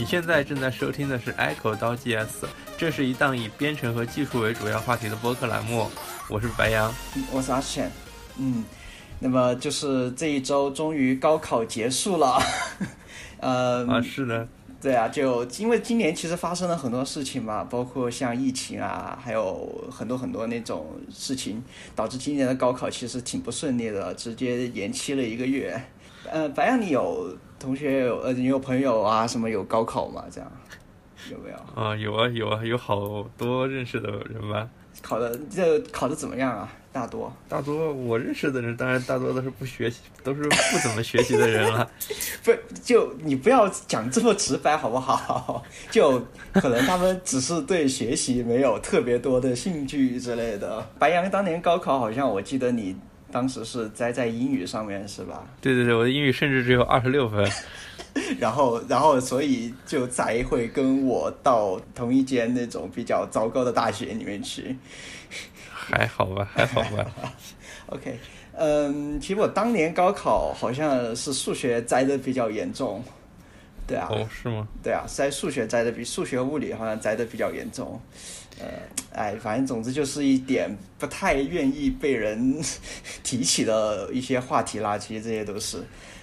你现在正在收听的是 Echo 刀 GS，这是一档以编程和技术为主要话题的播客栏目。我是白羊，我是阿浅。嗯，那么就是这一周终于高考结束了。呃，啊，是的，对啊，就因为今年其实发生了很多事情嘛，包括像疫情啊，还有很多很多那种事情，导致今年的高考其实挺不顺利的，直接延期了一个月。呃，白羊，你有？同学有呃，你有朋友啊？什么有高考吗？这样有没有？啊，有啊，有啊，有好多认识的人吧。考的这考的怎么样啊？大多大多我认识的人，当然大多都是不学习，都是不怎么学习的人了。不，就你不要讲这么直白好不好？就可能他们只是对学习没有特别多的兴趣之类的。白羊当年高考，好像我记得你。当时是栽在英语上面是吧？对对对，我的英语甚至只有二十六分，然后然后所以就才会跟我到同一间那种比较糟糕的大学里面去。还好吧，还好吧。OK，嗯，其实我当年高考好像是数学栽的比较严重。对啊。哦，是吗？对啊，栽数学栽的比数学物理好像栽的比较严重。呃，哎，反正总之就是一点不太愿意被人 提起的一些话题啦。其实这些都是，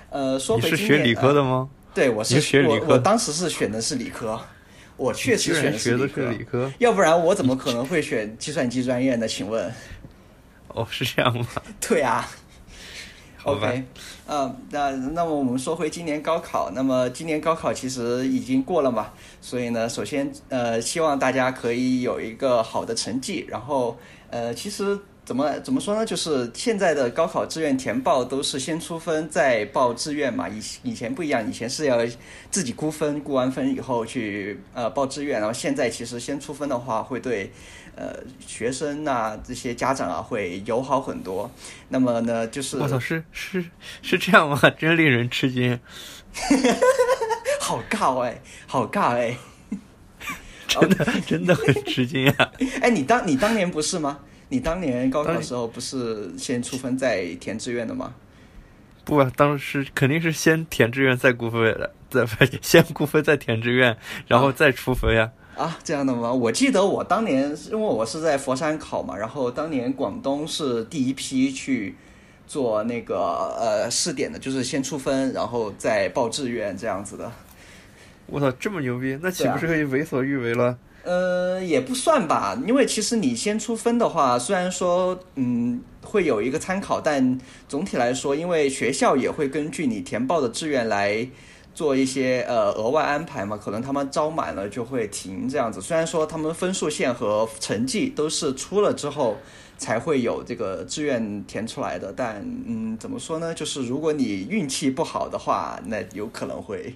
呃，说是学理科的吗？对，我是学理科。我当时是选的是理科，我确实选的是理科。要不然我怎么可能会选计算机专业呢？请问？哦，是这样吗？对啊。OK，嗯，那那么我们说回今年高考，那么今年高考其实已经过了嘛，所以呢，首先呃，希望大家可以有一个好的成绩，然后呃，其实怎么怎么说呢，就是现在的高考志愿填报都是先出分再报志愿嘛，以以前不一样，以前是要自己估分，估完分以后去呃报志愿，然后现在其实先出分的话会对。呃，学生呐，这些家长啊，会友好很多。那么呢，就是我操，是是是这样吗？真令人吃惊。好尬哎，好尬哎，真的真的很吃惊啊！哎，你当你当年不是吗？你当年高考的时候不是先出分再填志愿的吗？不啊，当时肯定是先填志愿再估分的，再先估分再填志愿，然后再出分呀。啊，这样的吗？我记得我当年，因为我是在佛山考嘛，然后当年广东是第一批去做那个呃试点的，就是先出分，然后再报志愿这样子的。我操，这么牛逼，那岂不是可以为所欲为了？呃，也不算吧，因为其实你先出分的话，虽然说嗯会有一个参考，但总体来说，因为学校也会根据你填报的志愿来。做一些呃额外安排嘛，可能他们招满了就会停这样子。虽然说他们分数线和成绩都是出了之后才会有这个志愿填出来的，但嗯，怎么说呢？就是如果你运气不好的话，那有可能会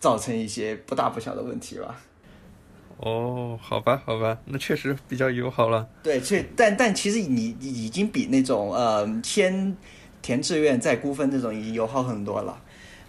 造成一些不大不小的问题吧。哦，好吧，好吧，那确实比较友好了。对，这但但其实你已经比那种呃先填志愿再估分这种已经友好很多了。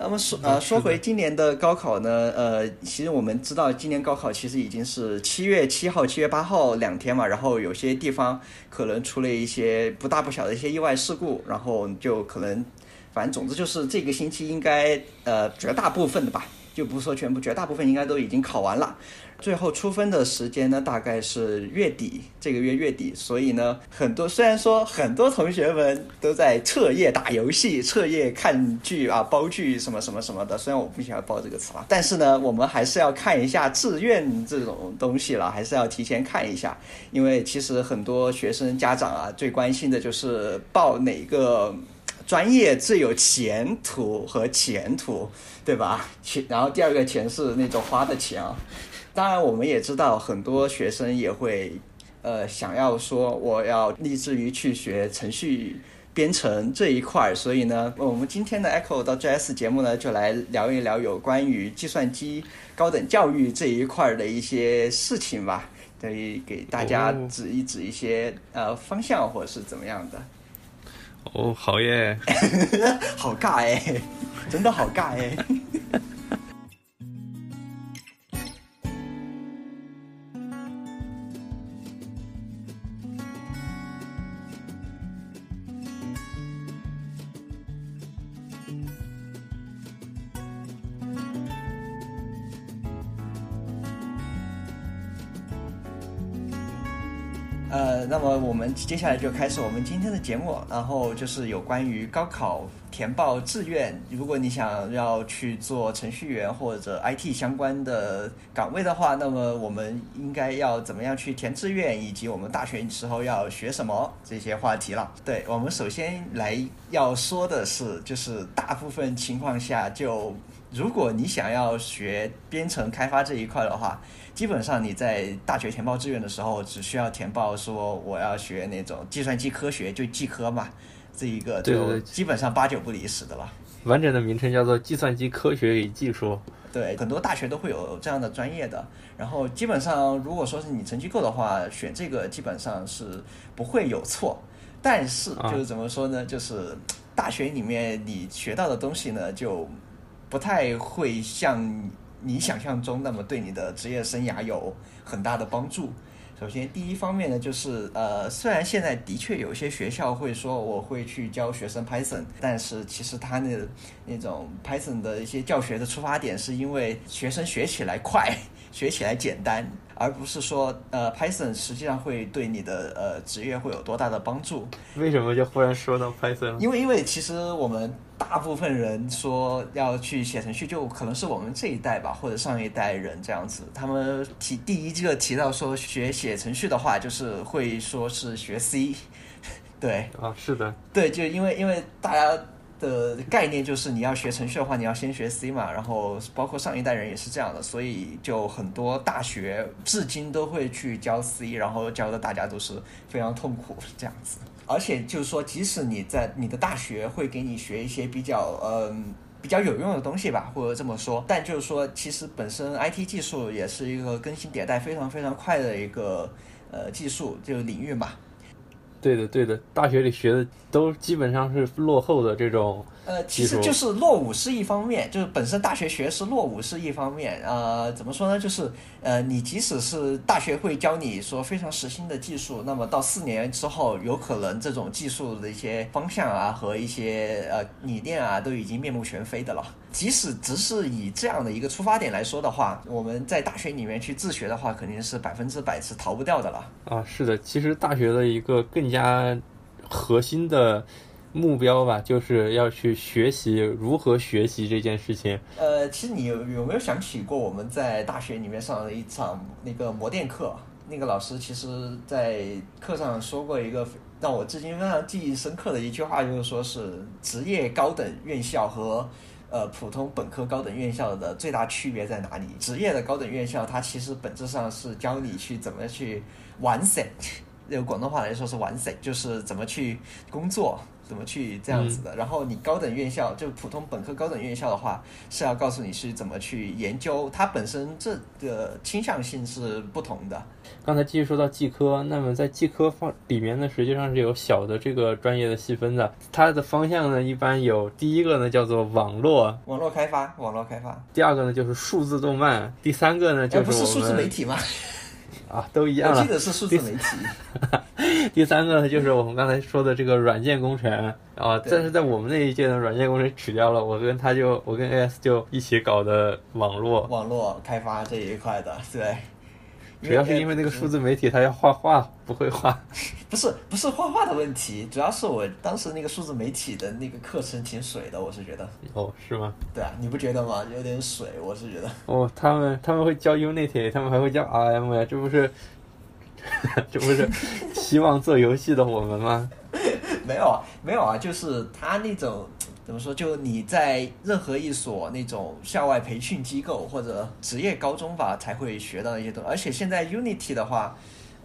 那么说呃说回今年的高考呢，呃，其实我们知道今年高考其实已经是七月七号、七月八号两天嘛，然后有些地方可能出了一些不大不小的一些意外事故，然后就可能，反正总之就是这个星期应该呃绝大部分的吧，就不说全部，绝大部分应该都已经考完了。最后出分的时间呢，大概是月底，这个月月底。所以呢，很多虽然说很多同学们都在彻夜打游戏、彻夜看剧啊、煲剧什么什么什么的。虽然我不喜欢“煲”这个词啊，但是呢，我们还是要看一下志愿这种东西了，还是要提前看一下。因为其实很多学生家长啊，最关心的就是报哪个专业最有前途和前途，对吧？钱，然后第二个钱是那种花的钱啊。当然，我们也知道很多学生也会，呃，想要说我要立志于去学程序编程这一块儿，所以呢，我们今天的 Echo 到 JS 节目呢，就来聊一聊有关于计算机高等教育这一块儿的一些事情吧，可以给大家指一指一些呃方向或者是怎么样的。哦，好耶，好尬哎，真的好尬哎。呃，那么我们接下来就开始我们今天的节目，然后就是有关于高考填报志愿。如果你想要去做程序员或者 IT 相关的岗位的话，那么我们应该要怎么样去填志愿，以及我们大学时候要学什么这些话题了。对我们首先来要说的是，就是大部分情况下，就如果你想要学编程开发这一块的话。基本上你在大学填报志愿的时候，只需要填报说我要学那种计算机科学，就计科嘛，这一个就基本上八九不离十的了。完整的名称叫做计算机科学与技术。对，很多大学都会有这样的专业的。然后基本上，如果说是你成绩够的话，选这个基本上是不会有错。但是就是怎么说呢？就是大学里面你学到的东西呢，就不太会像。你想象中那么对你的职业生涯有很大的帮助。首先，第一方面呢，就是呃，虽然现在的确有些学校会说我会去教学生 Python，但是其实他那那种 Python 的一些教学的出发点是因为学生学起来快，学起来简单。而不是说，呃，Python 实际上会对你的呃职业会有多大的帮助？为什么就忽然说到 Python？因为因为其实我们大部分人说要去写程序，就可能是我们这一代吧，或者上一代人这样子。他们提第一个提到说学写程序的话，就是会说是学 C。对啊，是的，对，就因为因为大家。的概念就是你要学程序的话，你要先学 C 嘛，然后包括上一代人也是这样的，所以就很多大学至今都会去教 C，然后教的大家都是非常痛苦这样子。而且就是说，即使你在你的大学会给你学一些比较嗯比较有用的东西吧，或者这么说，但就是说，其实本身 IT 技术也是一个更新迭代非常非常快的一个呃技术就领域嘛。对的，对的，大学里学的都基本上是落后的这种。呃，其实就是落伍是一方面，就是本身大学学是落伍是一方面。呃，怎么说呢？就是呃，你即使是大学会教你说非常实心的技术，那么到四年之后，有可能这种技术的一些方向啊和一些呃理念啊都已经面目全非的了。即使只是以这样的一个出发点来说的话，我们在大学里面去自学的话，肯定是百分之百是逃不掉的了。啊，是的，其实大学的一个更加核心的。目标吧，就是要去学习如何学习这件事情。呃，其实你有有没有想起过我们在大学里面上的一场那个模电课？那个老师其实在课上说过一个让我至今非常记忆深刻的一句话，就是说是职业高等院校和呃普通本科高等院校的最大区别在哪里？职业的高等院校它其实本质上是教你去怎么去完成，用广东话来说是完成，就是怎么去工作。怎么去这样子的？然后你高等院校就普通本科高等院校的话，是要告诉你是怎么去研究，它本身这个倾向性是不同的。刚才继续说到技科，那么在技科方里面呢，实际上是有小的这个专业的细分的。它的方向呢，一般有第一个呢叫做网络网络开发，网络开发。第二个呢就是数字动漫，第三个呢就是不是数字媒体吗？啊，都一样。我记得是数字媒体。第三个呢，就是我们刚才说的这个软件工程啊，但是在我们那一届的软件工程取掉了，我跟他就我跟 AS 就一起搞的网络网络开发这一块的，对。主要是因为那个数字媒体他要画画，不会画。不是不是画画的问题，主要是我当时那个数字媒体的那个课程挺水的，我是觉得。哦，是吗？对啊，你不觉得吗？有点水，我是觉得。哦，他们他们会教 Unity，他们还会教 RM 呀，这不是 这不是希望做游戏的我们吗？没有啊，没有啊，就是他那种。怎么说？就你在任何一所那种校外培训机构或者职业高中吧，才会学到一些东西。而且现在 Unity 的话，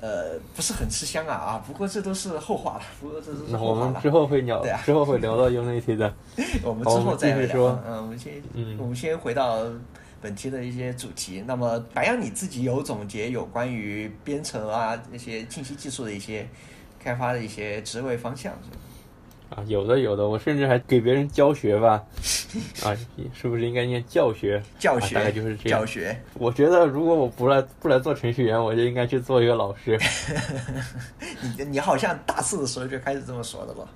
呃，不是很吃香啊啊！不过这都是后话了。不过这都是后话了。我们之后会聊，之后会聊到 Unity 的。我们之后再继续说。嗯，我们先，我们先回到本期的一些主题。那么，白羊你自己有总结有关于编程啊那些信息技术的一些开发的一些职位方向？啊，有的有的，我甚至还给别人教学吧，啊，是不是应该念教学？教学大概就是这样。教学，我觉得如果我不来不来做程序员，我就应该去做一个老师。你你好像大四的时候就开始这么说的吧？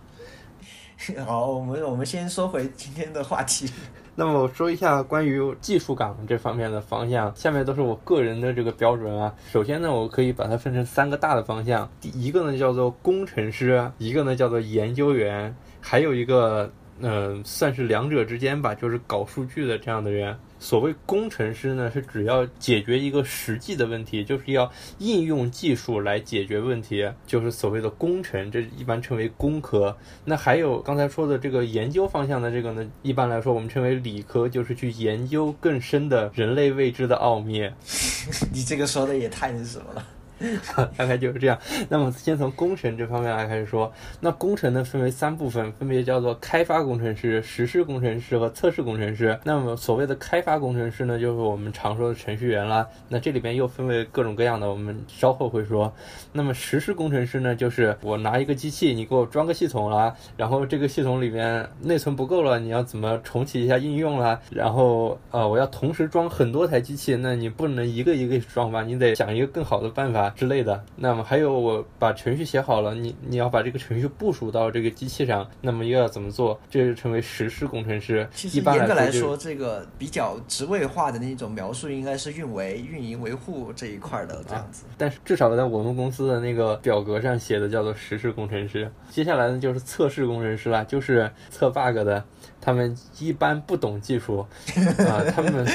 好，我们我们先说回今天的话题。那么我说一下关于技术岗这方面的方向，下面都是我个人的这个标准啊。首先呢，我可以把它分成三个大的方向，第一个呢叫做工程师，一个呢叫做研究员，还有一个，嗯，算是两者之间吧，就是搞数据的这样的人。所谓工程师呢，是只要解决一个实际的问题，就是要应用技术来解决问题，就是所谓的工程，这一般称为工科。那还有刚才说的这个研究方向的这个呢，一般来说我们称为理科，就是去研究更深的人类未知的奥秘。你这个说的也太那什么了。大概就是这样。那么先从工程这方面来开始说，那工程呢分为三部分，分别叫做开发工程师、实施工程师和测试工程师。那么所谓的开发工程师呢，就是我们常说的程序员啦。那这里边又分为各种各样的，我们稍后会说。那么实施工程师呢，就是我拿一个机器，你给我装个系统啦，然后这个系统里面内存不够了，你要怎么重启一下应用啦？然后呃，我要同时装很多台机器，那你不能一个一个装吧？你得想一个更好的办法。之类的，那么还有我把程序写好了，你你要把这个程序部署到这个机器上，那么又要怎么做？这就成为实施工程师。其实严格来说，这个比较职位化的那种描述，应该是运维、运营、维护这一块的这样子。但是至少在我们公司的那个表格上写的叫做实施工程师。接下来呢，就是测试工程师了，就是测 bug 的。他们一般不懂技术啊，他们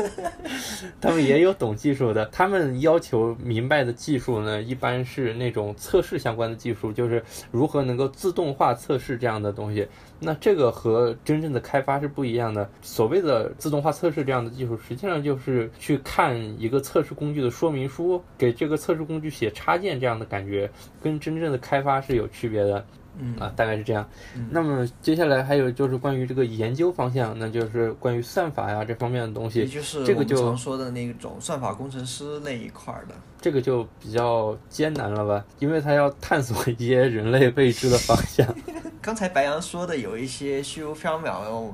他们也有懂技术的。他们要求明白的技术呢，一般是那种测试相关的技术，就是如何能够自动化测试这样的东西。那这个和真正的开发是不一样的。所谓的自动化测试这样的技术，实际上就是去看一个测试工具的说明书，给这个测试工具写插件这样的感觉，跟真正的开发是有区别的。嗯啊，大概是这样。那么接下来还有就是关于这个研究方向，那就是关于算法呀这方面的东西。也就是这个就常说的那种算法工程师那一块的。这个就比较艰难了吧，因为他要探索一些人类未知的方向。刚才白羊说的有一些虚无缥缈。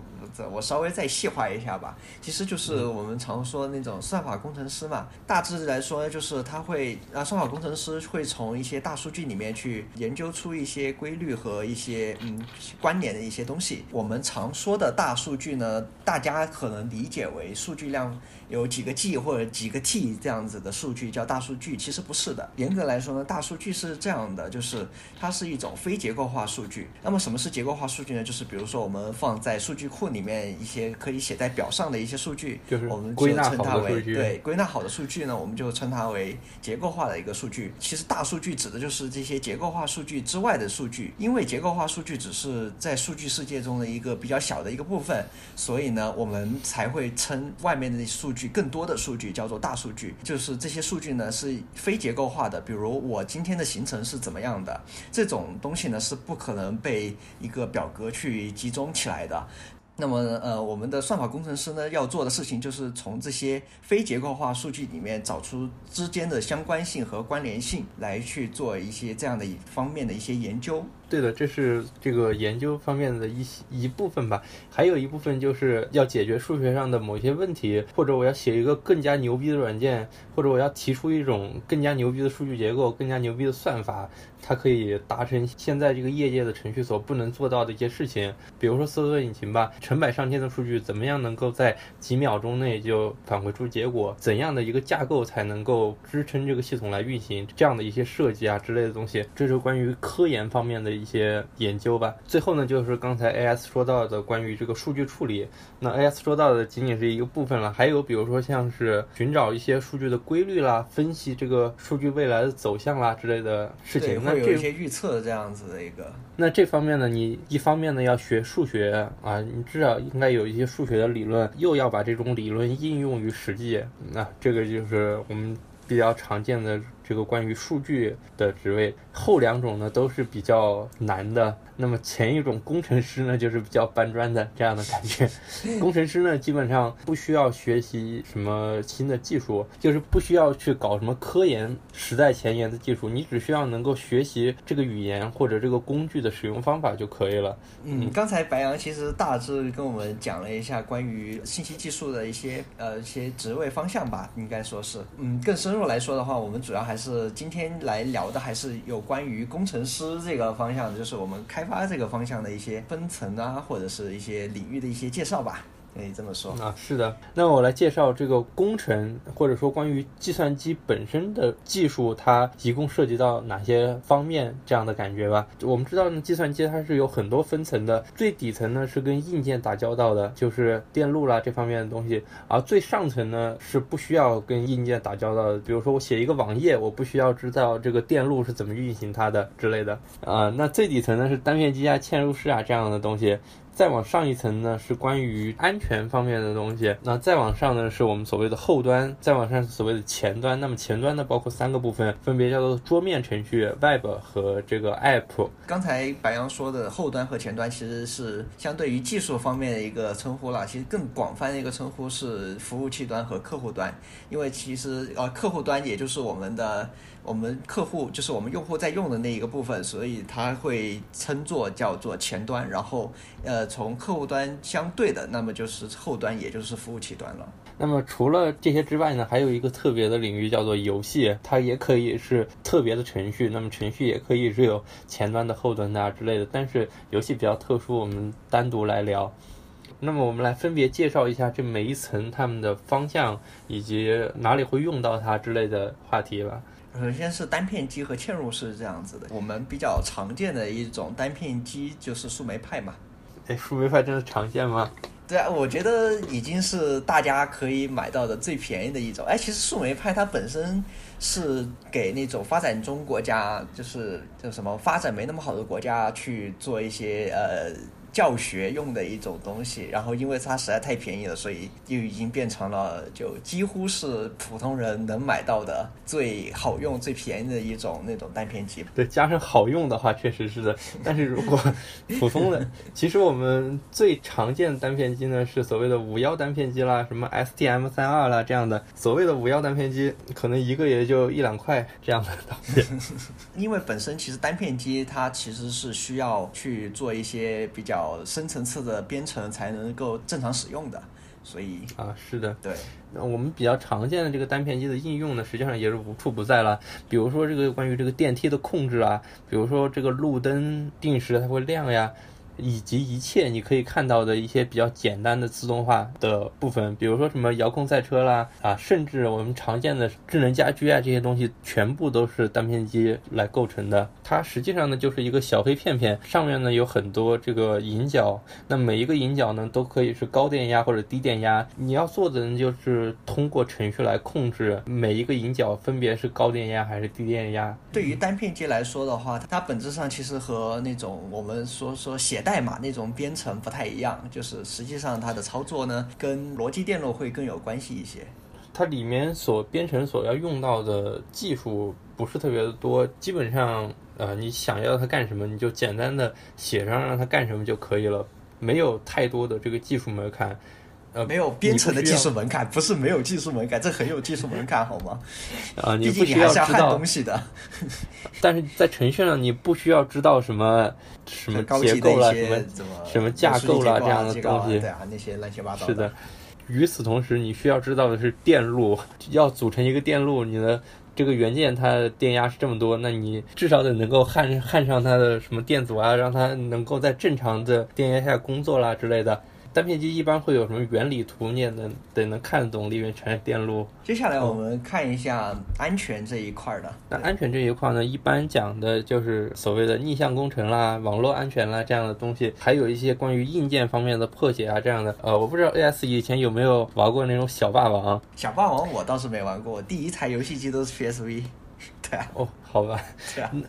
我稍微再细化一下吧，其实就是我们常说那种算法工程师嘛。大致来说，就是他会啊，算法工程师会从一些大数据里面去研究出一些规律和一些嗯关联的一些东西。我们常说的大数据呢，大家可能理解为数据量有几个 G 或者几个 T 这样子的数据叫大数据，其实不是的。严格来说呢，大数据是这样的，就是它是一种非结构化数据。那么什么是结构化数据呢？就是比如说我们放在数据库里。面一些可以写在表上的一些数据，就是我们归纳称它为对归纳好的数据呢，我们就称它为结构化的一个数据。其实大数据指的就是这些结构化数据之外的数据，因为结构化数据只是在数据世界中的一个比较小的一个部分，所以呢，我们才会称外面的数据更多的数据叫做大数据。就是这些数据呢是非结构化的，比如我今天的行程是怎么样的，这种东西呢是不可能被一个表格去集中起来的。那么，呃，我们的算法工程师呢，要做的事情就是从这些非结构化数据里面找出之间的相关性和关联性，来去做一些这样的一方面的一些研究。对的，这是这个研究方面的一一部分吧。还有一部分就是要解决数学上的某些问题，或者我要写一个更加牛逼的软件，或者我要提出一种更加牛逼的数据结构、更加牛逼的算法，它可以达成现在这个业界的程序所不能做到的一些事情。比如说搜索引擎吧，成百上千的数据，怎么样能够在几秒钟内就返回出结果？怎样的一个架构才能够支撑这个系统来运行？这样的一些设计啊之类的东西，这是关于科研方面的。一些研究吧。最后呢，就是刚才 AS 说到的关于这个数据处理。那 AS 说到的仅仅是一个部分了，还有比如说像是寻找一些数据的规律啦，分析这个数据未来的走向啦之类的事情。那有一些预测这样子的一个。那这方面呢，你一方面呢要学数学啊，你至少应该有一些数学的理论，又要把这种理论应用于实际。那这个就是我们比较常见的。这个关于数据的职位，后两种呢都是比较难的。那么前一种工程师呢，就是比较搬砖的这样的感觉。工程师呢，基本上不需要学习什么新的技术，就是不需要去搞什么科研、时代前沿的技术，你只需要能够学习这个语言或者这个工具的使用方法就可以了。嗯，刚才白杨其实大致跟我们讲了一下关于信息技术的一些呃一些职位方向吧，应该说是。嗯，更深入来说的话，我们主要还是今天来聊的还是有关于工程师这个方向，就是我们开。开发这个方向的一些分层啊，或者是一些领域的一些介绍吧。可以这么说啊，是的。那我来介绍这个工程，或者说关于计算机本身的技术，它一共涉及到哪些方面这样的感觉吧。我们知道呢，计算机它是有很多分层的，最底层呢是跟硬件打交道的，就是电路啦这方面的东西，而最上层呢是不需要跟硬件打交道的。比如说我写一个网页，我不需要知道这个电路是怎么运行它的之类的啊。那最底层呢是单片机啊、嵌入式啊这样的东西。再往上一层呢，是关于安全方面的东西。那再往上呢，是我们所谓的后端；再往上是所谓的前端。那么前端呢，包括三个部分，分别叫做桌面程序、Web 和这个 App。刚才白杨说的后端和前端，其实是相对于技术方面的一个称呼了。其实更广泛的一个称呼是服务器端和客户端，因为其实呃，客户端也就是我们的。我们客户就是我们用户在用的那一个部分，所以它会称作叫做前端。然后，呃，从客户端相对的，那么就是后端，也就是服务器端了。那么除了这些之外呢，还有一个特别的领域叫做游戏，它也可以是特别的程序。那么程序也可以是有前端的、后端的啊之类的。但是游戏比较特殊，我们单独来聊。那么我们来分别介绍一下这每一层它们的方向以及哪里会用到它之类的话题吧。首先是单片机和嵌入式这样子的，我们比较常见的一种单片机就是树莓派嘛。哎，树莓派真的常见吗？对啊，我觉得已经是大家可以买到的最便宜的一种。哎，其实树莓派它本身是给那种发展中国家，就是叫什么发展没那么好的国家去做一些呃。教学用的一种东西，然后因为它实在太便宜了，所以就已经变成了就几乎是普通人能买到的最好用、最便宜的一种那种单片机。对，加上好用的话，确实是的。但是如果普通的，其实我们最常见的单片机呢，是所谓的五幺单片机啦，什么 STM 三二啦这样的。所谓的五幺单片机，可能一个也就一两块这样的东西。因为本身其实单片机它其实是需要去做一些比较。深层次的编程才能够正常使用的，所以啊，是的，对。那我们比较常见的这个单片机的应用呢，实际上也是无处不在了。比如说这个关于这个电梯的控制啊，比如说这个路灯定时它会亮呀。以及一切你可以看到的一些比较简单的自动化的部分，比如说什么遥控赛车啦，啊，甚至我们常见的智能家居啊，这些东西全部都是单片机来构成的。它实际上呢就是一个小黑片片，上面呢有很多这个引脚，那每一个引脚呢都可以是高电压或者低电压。你要做的呢就是通过程序来控制每一个引脚分别是高电压还是低电压。对于单片机来说的话，它本质上其实和那种我们说说写。代码那种编程不太一样，就是实际上它的操作呢，跟逻辑电路会更有关系一些。它里面所编程所要用到的技术不是特别的多，基本上呃，你想要它干什么，你就简单的写上让它干什么就可以了，没有太多的这个技术门槛。呃，没有编程的技术门槛，不是没有技术门槛，这很有技术门槛，好吗？啊，你不需要知道东西的。但是在程序上，你不需要知道什么什么结构啦，什么什么架构啦这样的东西，对啊，那些乱七八糟。是的。与此同时，你需要知道的是电路，要组成一个电路，你的这个元件它的电压是这么多，那你至少得能够焊焊上它的什么电阻啊，让它能够在正常的电压下工作啦之类的。单片机一般会有什么原理图？你也能得能看得懂，里面全是电路。接下来我们看一下安全这一块的。那安全这一块呢，一般讲的就是所谓的逆向工程啦、网络安全啦这样的东西，还有一些关于硬件方面的破解啊这样的。呃，我不知道 AS 以前有没有玩过那种小霸王。小霸王我倒是没玩过，第一台游戏机都是 PSV。对啊。哦。好吧，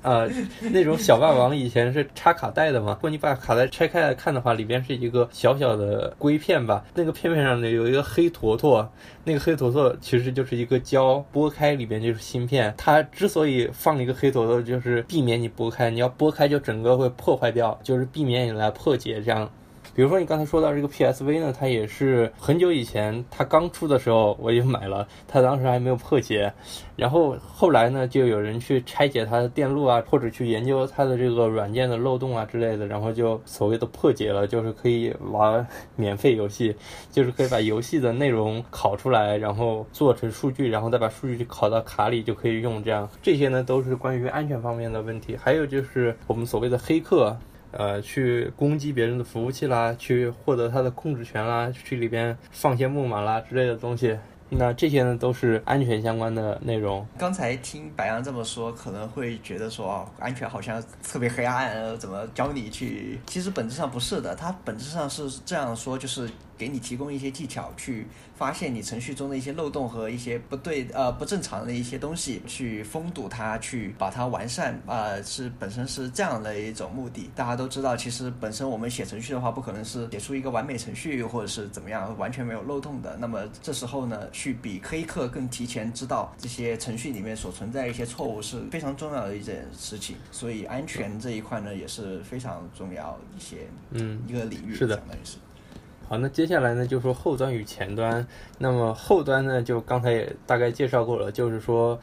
啊，那种小霸王以前是插卡带的嘛。如果你把卡带拆开来看的话，里边是一个小小的硅片吧。那个片片上呢有一个黑坨坨，那个黑坨坨其实就是一个胶，剥开里边就是芯片。它之所以放一个黑坨坨，就是避免你剥开，你要剥开就整个会破坏掉，就是避免你来破解这样。比如说你刚才说到这个 PSV 呢，它也是很久以前它刚出的时候我也买了，它当时还没有破解，然后后来呢就有人去拆解它的电路啊，或者去研究它的这个软件的漏洞啊之类的，然后就所谓的破解了，就是可以玩免费游戏，就是可以把游戏的内容拷出来，然后做成数据，然后再把数据拷到卡里就可以用。这样这些呢都是关于安全方面的问题，还有就是我们所谓的黑客。呃去攻击别人的服务器啦，去获得它的控制权啦，去里边放些木马啦之类的东西。那这些呢，都是安全相关的内容。刚才听白羊这么说，可能会觉得说啊，安全好像特别黑暗，怎么教你去？其实本质上不是的，它本质上是这样说，就是给你提供一些技巧去。发现你程序中的一些漏洞和一些不对呃不正常的一些东西，去封堵它，去把它完善啊，是本身是这样的一种目的。大家都知道，其实本身我们写程序的话，不可能是写出一个完美程序或者是怎么样完全没有漏洞的。那么这时候呢，去比黑客更提前知道这些程序里面所存在一些错误是非常重要的一件事情。所以安全这一块呢，也是非常重要一些嗯一个领域，是的，相当于是。好，那接下来呢，就说后端与前端。那么后端呢，就刚才也大概介绍过了，就是说。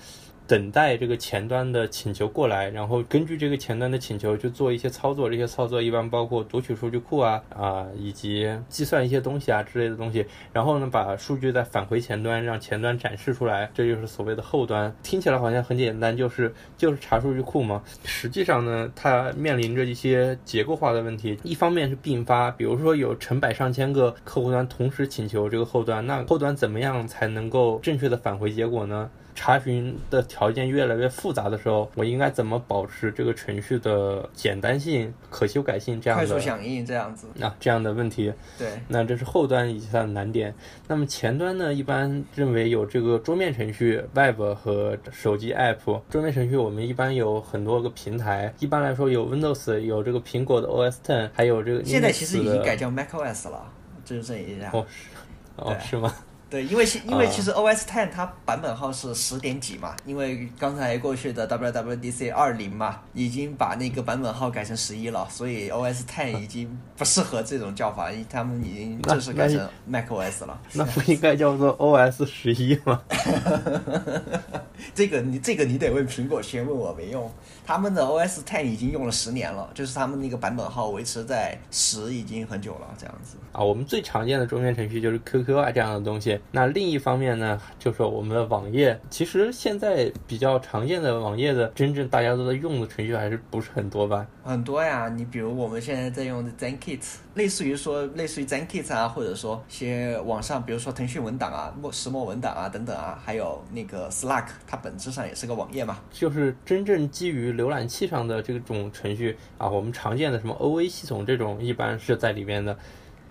等待这个前端的请求过来，然后根据这个前端的请求去做一些操作。这些操作一般包括读取数据库啊啊，以及计算一些东西啊之类的东西。然后呢，把数据再返回前端，让前端展示出来。这就是所谓的后端。听起来好像很简单，就是就是查数据库嘛。实际上呢，它面临着一些结构化的问题。一方面是并发，比如说有成百上千个客户端同时请求这个后端，那后端怎么样才能够正确的返回结果呢？查询的条件越来越复杂的时候，我应该怎么保持这个程序的简单性、可修改性这样的快速响应这样子啊这样的问题？对，那这是后端以及它的难点。那么前端呢，一般认为有这个桌面程序 Web 和手机 App。桌面程序我们一般有很多个平台，一般来说有 Windows，有这个苹果的 OS Ten，还有这个现在其实已经改叫 macOS 了，就是这一下。哦，是哦，是吗？对，因为其因为其实 OS Ten 它版本号是十点几嘛，因为刚才过去的 WWDC 二零嘛，已经把那个版本号改成十一了，所以 OS Ten 已经不适合这种叫法，他们已经正式改成 macOS 了。那不应该叫做 OS 十一吗？这个你这个你得问苹果先问我没用，他们的 OS Ten 已经用了十年了，就是他们那个版本号维持在十已经很久了，这样子。啊，我们最常见的桌面程序就是 QQ 啊这样的东西。那另一方面呢，就是我们的网页。其实现在比较常见的网页的真正大家都在用的程序还是不是很多吧？很多呀，你比如我们现在在用的 ZenKit，类似于说类似于 ZenKit 啊，或者说些网上，比如说腾讯文档啊、墨石墨文档啊等等啊，还有那个 Slack，它本质上也是个网页嘛。就是真正基于浏览器上的这种程序啊，我们常见的什么 OA 系统这种，一般是在里面的。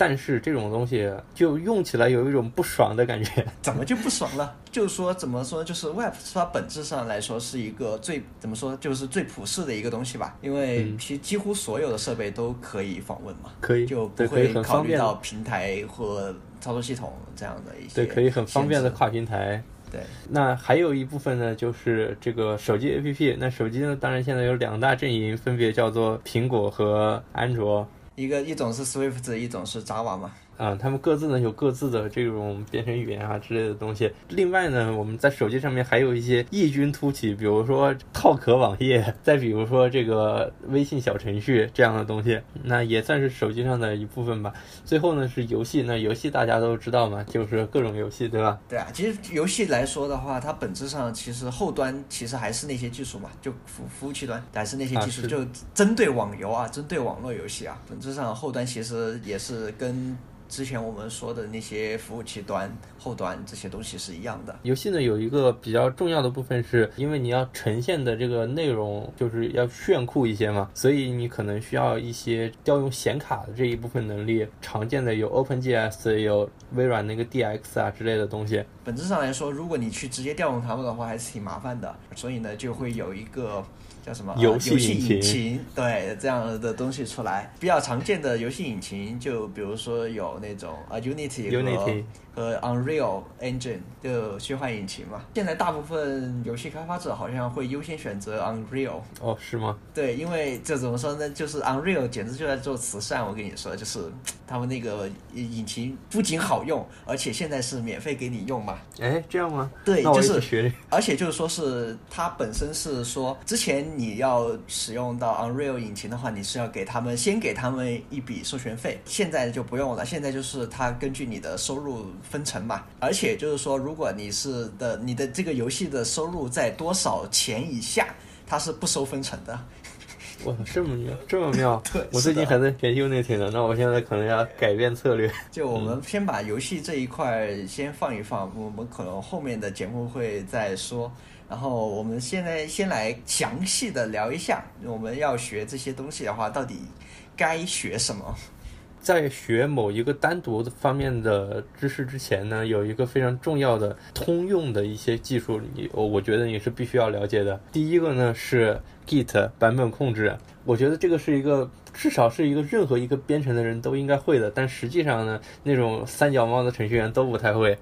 但是这种东西就用起来有一种不爽的感觉。怎么就不爽了？就是说怎么说？就是 Web 它本质上来说是一个最怎么说？就是最普适的一个东西吧。因为其实几乎所有的设备都可以访问嘛，可以就不会考虑到平台或操作系统这样的一些。对，可以很方便的跨平台。对。那还有一部分呢，就是这个手机 APP。那手机呢，当然现在有两大阵营，分别叫做苹果和安卓。一个一种是 Swift，一种是 Java 嘛。啊，他们各自呢有各自的这种编程语言啊之类的东西。另外呢，我们在手机上面还有一些异军突起，比如说套壳网页，再比如说这个微信小程序这样的东西，那也算是手机上的一部分吧。最后呢是游戏，那游戏大家都知道嘛，就是各种游戏，对吧？对啊，其实游戏来说的话，它本质上其实后端其实还是那些技术嘛，就服服务器端还是那些技术，就针对网游啊，针对网络游戏啊，本质上后端其实也是跟。之前我们说的那些服务器端、后端这些东西是一样的。游戏呢有一个比较重要的部分，是因为你要呈现的这个内容就是要炫酷一些嘛，所以你可能需要一些调用显卡的这一部分能力。常见的有 OpenGS，有微软那个 DX 啊之类的东西。本质上来说，如果你去直接调用它们的话，还是挺麻烦的。所以呢，就会有一个。叫什么？游戏引擎？对，这样的东西出来，比较常见的游戏引擎，就比如说有那种啊，Unity 和 Unreal Engine 就虚幻引擎嘛。现在大部分游戏开发者好像会优先选择 Unreal。哦，是吗？对，因为这怎么说呢？就是 Unreal 简直就在做慈善。我跟你说，就是他们那个引擎不仅好用，而且现在是免费给你用嘛。哎，这样吗？对，就是 而且就是说是它本身是说之前。你要使用到 Unreal 引擎的话，你是要给他们先给他们一笔授权费。现在就不用了，现在就是它根据你的收入分成嘛。而且就是说，如果你是的，你的这个游戏的收入在多少钱以下，它是不收分成的。哇，这么妙，这么妙！对我最近还在学 Unity 呢，那我现在可能要改变策略。就我们先把游戏这一块先放一放，我们可能后面的节目会再说。然后我们现在先来详细的聊一下，我们要学这些东西的话，到底该学什么？在学某一个单独的方面的知识之前呢，有一个非常重要的通用的一些技术，你我我觉得你是必须要了解的。第一个呢是 Git 版本控制，我觉得这个是一个至少是一个任何一个编程的人都应该会的，但实际上呢，那种三脚猫的程序员都不太会。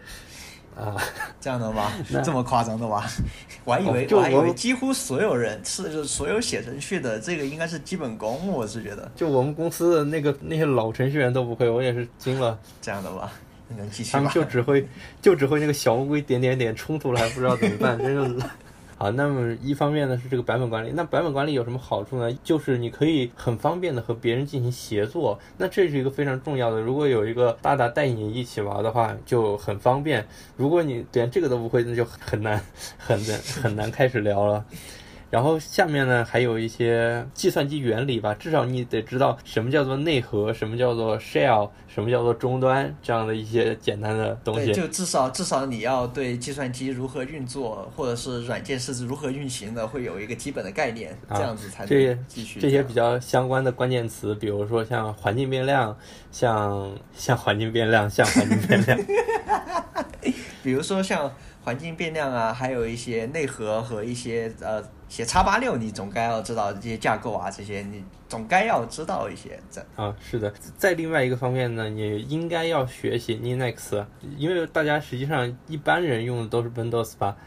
啊，这样的吗 那？这么夸张的吗？我还以为、我还以为几乎所有人是就是所有写程序的，这个应该是基本功，我是觉得就我们公司的那个那些老程序员都不会，我也是惊了。这样的吧。你能继续他们？就只会就只会那个小乌龟点点点冲突了还不知道怎么办，真是。好，那么一方面呢是这个版本管理，那版本管理有什么好处呢？就是你可以很方便的和别人进行协作，那这是一个非常重要的。如果有一个大大带你一起玩的话，就很方便。如果你连这个都不会，那就很难很难 很难开始聊了。然后下面呢还有一些计算机原理吧，至少你得知道什么叫做内核，什么叫做 shell，什么叫做终端这样的一些简单的东对，西。就至少至少你要对计算机如何运作，或者是软件是如何运行的，会有一个基本的概念，啊这样子才这些能继续这些比较相关的关键词，比如说像环境变量，像像环境变量，像环境变量。比如说像环境变量啊，还有一些内核和一些呃，写叉八六，你总该要知道这些架构啊，这些你总该要知道一些。这啊，是的，在另外一个方面呢，你应该要学习 Linux，因为大家实际上一般人用的都是 Windows 吧，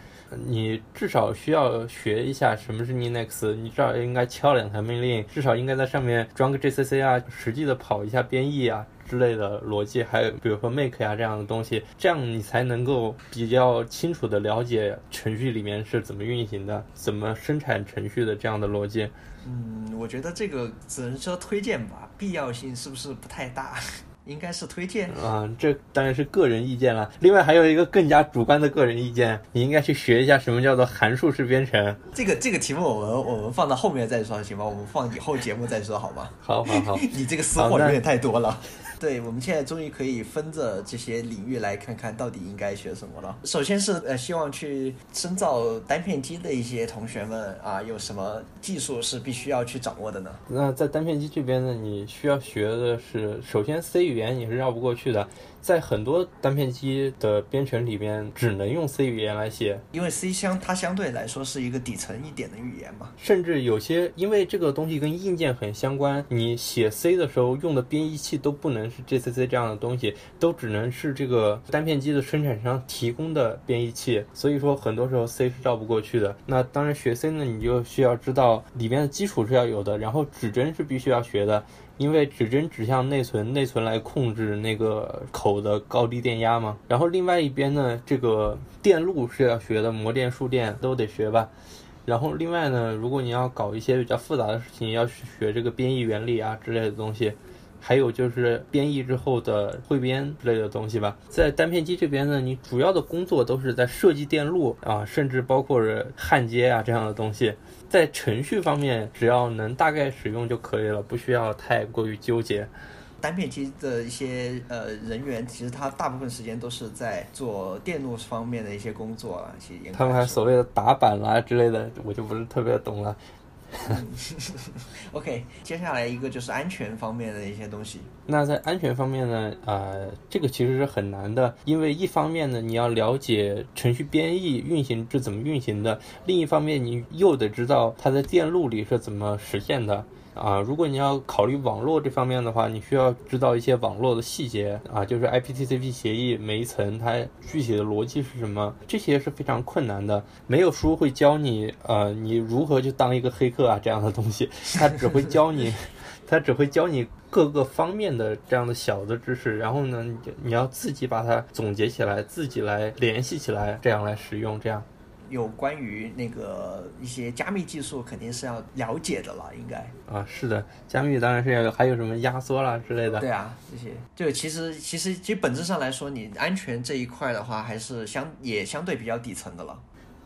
你至少需要学一下什么是 Linux，你至少应该敲两台命令，至少应该在上面装个 GCC 啊，实际的跑一下编译啊。之类的逻辑，还有比如说 make 呀、这样的东西，这样你才能够比较清楚的了解程序里面是怎么运行的，怎么生产程序的这样的逻辑。嗯，我觉得这个只能说推荐吧，必要性是不是不太大？应该是推荐。啊、这当然是个人意见了。另外还有一个更加主观的个人意见，你应该去学一下什么叫做函数式编程。这个这个题目我们我们放到后面再说行吗？我们放以后节目再说好吗？好好好，你这个私货有点太多了。对，我们现在终于可以分着这些领域来看看到底应该学什么了。首先是呃，希望去深造单片机的一些同学们啊，有什么技术是必须要去掌握的呢？那在单片机这边呢，你需要学的是，首先 C 语言你是绕不过去的，在很多单片机的编程里边，只能用 C 语言来写，因为 C 相它相对来说是一个底层一点的语言嘛。甚至有些因为这个东西跟硬件很相关，你写 C 的时候用的编译器都不能是 GCC 这样的东西，都只能是这个单片机的生产商提供的编译器。所以说，很多时候 C 是绕不过去的。那当然学 C 呢，你就需要知道里面的基础是要有的，然后指针是必须要学的。因为指针指向内存，内存来控制那个口的高低电压嘛。然后另外一边呢，这个电路是要学的，模电、数电都得学吧。然后另外呢，如果你要搞一些比较复杂的事情，要去学这个编译原理啊之类的东西，还有就是编译之后的汇编之类的东西吧。在单片机这边呢，你主要的工作都是在设计电路啊，甚至包括焊接啊这样的东西。在程序方面，只要能大概使用就可以了，不需要太过于纠结。单片机的一些呃人员，其实他大部分时间都是在做电路方面的一些工作啊。其实他们还所谓的打板啦之类的，我就不是特别懂了。OK，接下来一个就是安全方面的一些东西。那在安全方面呢，呃，这个其实是很难的，因为一方面呢，你要了解程序编译运行是怎么运行的，另一方面你又得知道它在电路里是怎么实现的。啊，如果你要考虑网络这方面的话，你需要知道一些网络的细节啊，就是 IPTCP 协议每一层它具体的逻辑是什么，这些是非常困难的。没有书会教你，呃，你如何去当一个黑客啊这样的东西，它只会教你，它只会教你各个方面的这样的小的知识，然后呢，你你要自己把它总结起来，自己来联系起来，这样来使用，这样。有关于那个一些加密技术，肯定是要了解的了，应该。啊，是的，加密当然是要有，还有什么压缩啦之类的。对啊，这些就其实其实其实本质上来说，你安全这一块的话，还是相也相对比较底层的了。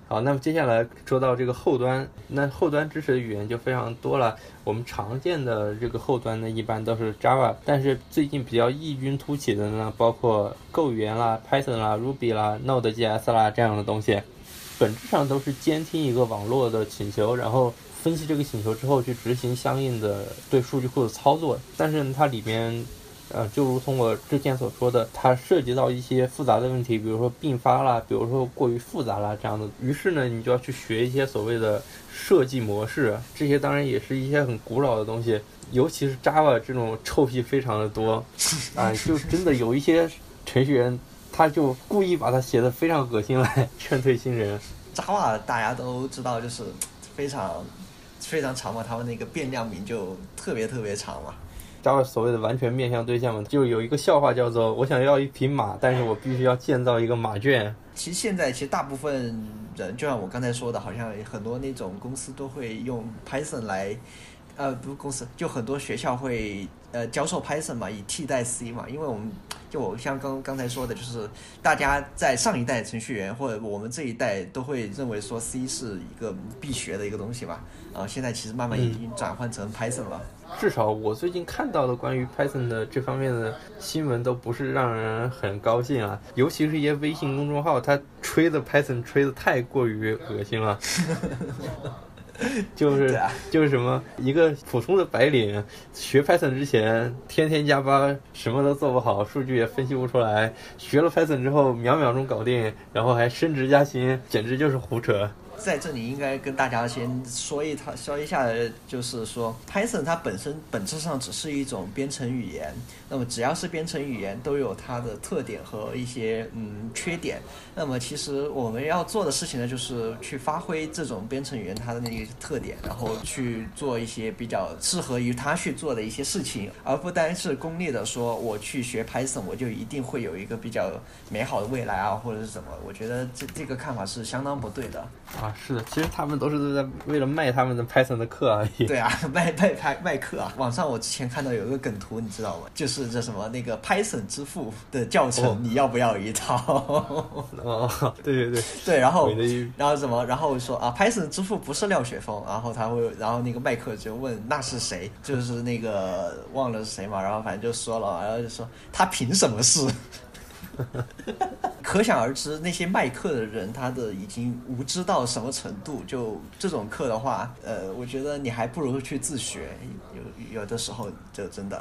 好，那么接下来说到这个后端，那后端支持的语言就非常多了。我们常见的这个后端呢，一般都是 Java，但是最近比较异军突起的呢，包括 Go 语言啦、Python 啦、Ruby 啦、Node.js 啦这样的东西，本质上都是监听一个网络的请求，然后分析这个请求之后去执行相应的对数据库的操作。但是它里面呃，就如同我之前所说的，它涉及到一些复杂的问题，比如说并发啦，比如说过于复杂啦这样的。于是呢，你就要去学一些所谓的设计模式，这些当然也是一些很古老的东西，尤其是 Java 这种臭屁非常的多，啊，就真的有一些程序员，他就故意把它写的非常恶心来劝退新人。Java 大家都知道，就是非常非常长嘛，他们那个变量名就特别特别长嘛。Java 所谓的完全面向对象嘛，就有一个笑话叫做“我想要一匹马，但是我必须要建造一个马圈”。其实现在其实大部分人，就像我刚才说的，好像很多那种公司都会用 Python 来，呃，不是公司，就很多学校会呃教授 Python 嘛，以替代 C 嘛，因为我们就我像刚刚才说的，就是大家在上一代程序员或者我们这一代都会认为说 C 是一个必学的一个东西吧，啊，现在其实慢慢已经转换成 Python 了。至少我最近看到的关于 Python 的这方面的新闻都不是让人很高兴啊，尤其是一些微信公众号，它吹的 Python 吹的太过于恶心了，就是就是什么一个普通的白领学 Python 之前天天加班，什么都做不好，数据也分析不出来，学了 Python 之后秒秒钟搞定，然后还升职加薪，简直就是胡扯。在这里应该跟大家先说一套说一下，就是说 Python 它本身本质上只是一种编程语言。那么只要是编程语言，都有它的特点和一些嗯缺点。那么其实我们要做的事情呢，就是去发挥这种编程语言它的那个特点，然后去做一些比较适合于它去做的一些事情，而不单是功利的说我去学 Python 我就一定会有一个比较美好的未来啊，或者是怎么？我觉得这这个看法是相当不对的啊。是的，其实他们都是在为了卖他们的 Python 的课而已。对啊，卖卖卖卖课啊！网上我之前看到有一个梗图，你知道吗？就是。是这什么那个 Python 之父的教程，你要不要一套？哦，对对对对，然后然后什么？然后说啊，Python 之父不是廖雪峰，然后他会，然后那个麦克就问那是谁？就是那个忘了是谁嘛，然后反正就说了，然后就说他凭什么是？可想而知，那些卖课的人他的已经无知到什么程度？就这种课的话，呃，我觉得你还不如去自学，有有的时候就真的。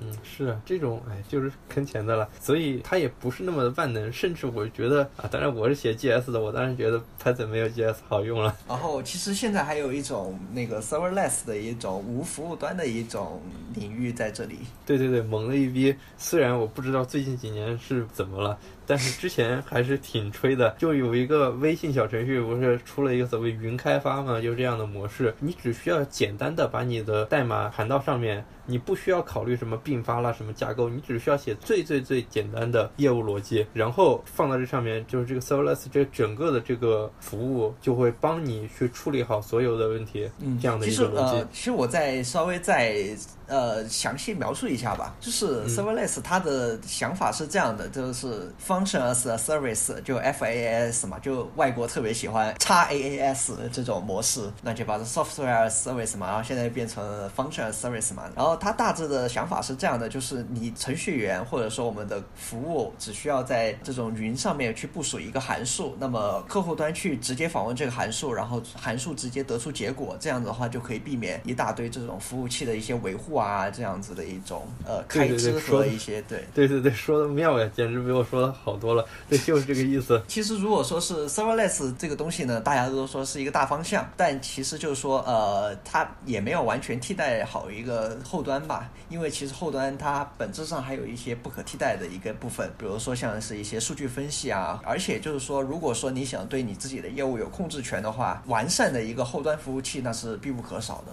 嗯，是啊，这种哎就是坑钱的了，所以它也不是那么的万能，甚至我觉得啊，当然我是写 GS 的，我当然觉得 Python 没有 GS 好用了。然后其实现在还有一种那个 serverless 的一种无服务端的一种领域在这里。对对对，猛了一逼。虽然我不知道最近几年是怎么了。但是之前还是挺吹的，就有一个微信小程序，不是出了一个所谓云开发嘛，就这样的模式，你只需要简单的把你的代码盘到上面，你不需要考虑什么并发啦、什么架构，你只需要写最最最简单的业务逻辑，然后放到这上面，就是这个 serverless 这整个的这个服务就会帮你去处理好所有的问题，这样的一个逻辑。其实我再稍微再呃详细描述一下吧，就是 serverless 它的想法是这样的，就是。Function as a service 就 FAAS 嘛，就外国特别喜欢 XAAS 这种模式，那就把这 software service 嘛，然后现在变成 function service 嘛。然后它大致的想法是这样的，就是你程序员或者说我们的服务只需要在这种云上面去部署一个函数，那么客户端去直接访问这个函数，然后函数直接得出结果，这样的话就可以避免一大堆这种服务器的一些维护啊，这样子的一种呃开支和一些对对对对，说的妙呀，简直比我说的好。好多了，对，就是这个意思。其实如果说是 serverless 这个东西呢，大家都说是一个大方向，但其实就是说，呃，它也没有完全替代好一个后端吧。因为其实后端它本质上还有一些不可替代的一个部分，比如说像是一些数据分析啊。而且就是说，如果说你想对你自己的业务有控制权的话，完善的一个后端服务器那是必不可少的。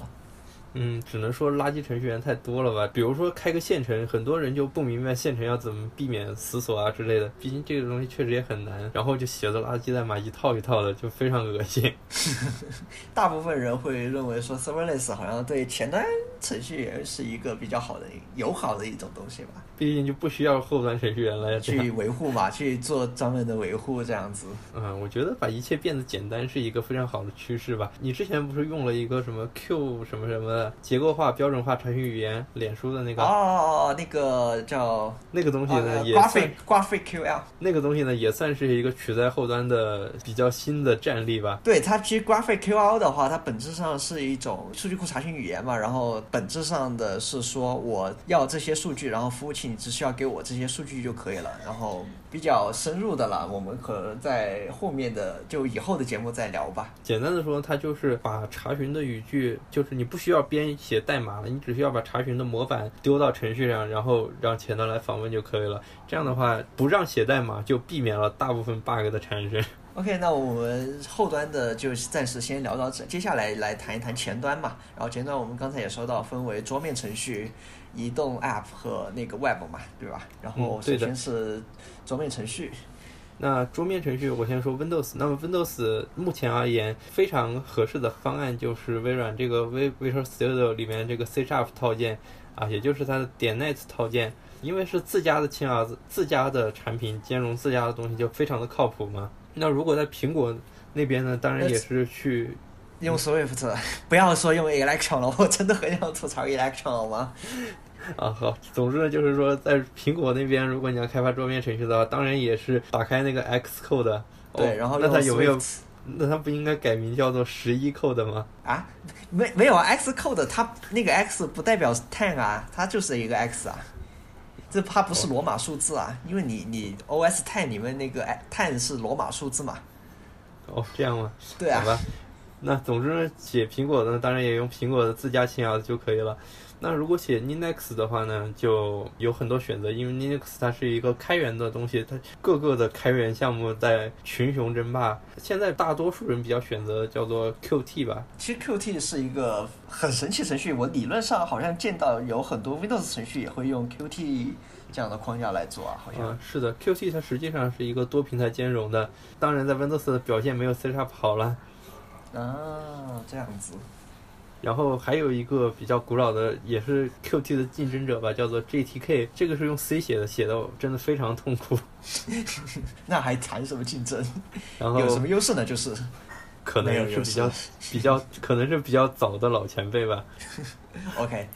嗯，只能说垃圾程序员太多了吧？比如说开个县城，很多人就不明白县城要怎么避免死锁啊之类的。毕竟这个东西确实也很难，然后就写着垃圾代码一套一套的，就非常恶心。大部分人会认为说 serverless 好像对前端程序员是一个比较好的、友好的一种东西吧。毕竟就不需要后端程序员来去维护嘛，去做专门的维护这样子。嗯，我觉得把一切变得简单是一个非常好的趋势吧。你之前不是用了一个什么 Q 什么什么的结构化标准化程序语言，脸书的那个？哦，那个叫那个东西呢，也算 GraphicQL。那个东西呢，也算是一个取代后端的比较新的战力吧。对它，其实 GraphicQL 的话，它本质上是一种数据库查询语言嘛。然后本质上的是说，我要这些数据，然后服务器你只需要给我。这些数据就可以了，然后比较深入的了，我们可能在后面的就以后的节目再聊吧。简单的说，它就是把查询的语句，就是你不需要编写代码了，你只需要把查询的模板丢到程序上，然后让前端来访问就可以了。这样的话，不让写代码，就避免了大部分 bug 的产生。OK，那我们后端的就暂时先聊到这，接下来来谈一谈前端嘛。然后前端我们刚才也说到，分为桌面程序。移动 App 和那个 Web 嘛，对吧？然后首先是桌面程序。那桌面程序，我先说 Windows。那么 Windows 目前而言，非常合适的方案就是微软这个 Visual Studio 里面这个 C# 套件啊，也就是它的点 Net 套件。因为是自家的亲儿子，自家的产品兼容自家的东西，就非常的靠谱嘛。那如果在苹果那边呢，当然也是去。用 Swift，不要说用 Electron 了，我真的很想吐槽 Electron 好吗？啊好，总之呢，就是说在苹果那边，如果你要开发桌面程序的话，当然也是打开那个 Xcode。对，然后那它有没有？那它不应该改名叫做十一 Code 吗？啊，没没有 Xcode，它那个 X 不代表 ten 啊，它就是一个 X 啊，这它不是罗马数字啊，因为你你 OS ten 里面那个 ten 是罗马数字嘛。哦，这样吗？对啊。好吧。那总之写苹果的，当然也用苹果的自家亲儿子就可以了。那如果写 Linux 的话呢，就有很多选择，因为 Linux 它是一个开源的东西，它各个的开源项目在群雄争霸。现在大多数人比较选择叫做 Qt 吧。其实 Qt 是一个很神奇程序，我理论上好像见到有很多 Windows 程序也会用 Qt 这样的框架来做啊，好像。嗯，是的，Qt 它实际上是一个多平台兼容的，当然在 Windows 的表现没有 C# 好了。啊，这样子。然后还有一个比较古老的，也是 Qt 的竞争者吧，叫做 GTK。这个是用 C 写的，写的真的非常痛苦。那还谈什么竞争？然后有什么优势呢？就是可能是比较比较，可能是比较早的老前辈吧。OK。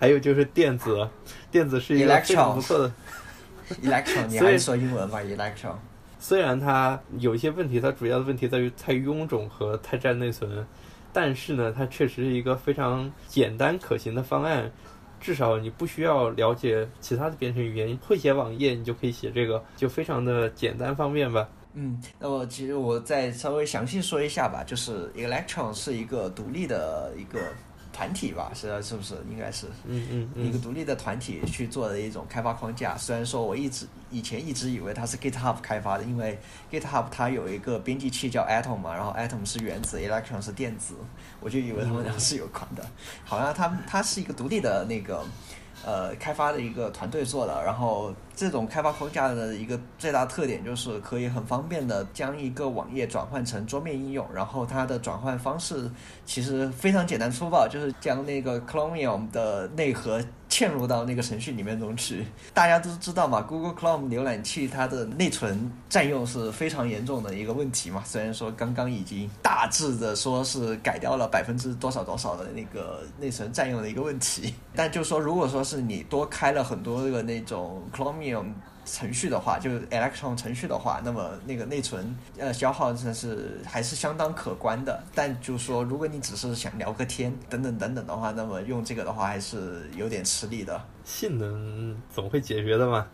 还有就是电子，电子是一个非常不错的。Electron，你还是说英文吧？Electron。虽然它有一些问题，它主要的问题在于太臃肿和太占内存，但是呢，它确实是一个非常简单可行的方案。至少你不需要了解其他的编程语言，会写网页你就可以写这个，就非常的简单方便吧。嗯，那么其实我再稍微详细说一下吧，就是 Electron 是一个独立的一个。团体吧，是是不是？应该是，嗯嗯，一个独立的团体去做的一种开发框架。虽然说我一直以前一直以为它是 GitHub 开发的，因为 GitHub 它有一个编辑器叫 Atom 嘛，然后 Atom 是原子，Electron 是电子，我就以为他们俩是有关的。好像它它是一个独立的那个。呃，开发的一个团队做的，然后这种开发框架的一个最大特点就是可以很方便的将一个网页转换成桌面应用，然后它的转换方式其实非常简单粗暴，就是将那个 Chromium 的内核。嵌入到那个程序里面中去，大家都知道嘛，Google Chrome 浏览器它的内存占用是非常严重的一个问题嘛。虽然说刚刚已经大致的说是改掉了百分之多少多少的那个内存占用的一个问题，但就说如果说是你多开了很多个那种 Chromium。程序的话，就 Electron 程序的话，那么那个内存呃消耗真是还是相当可观的。但就是说如果你只是想聊个天等等等等的话，那么用这个的话还是有点吃力的。性能总会解决的嘛。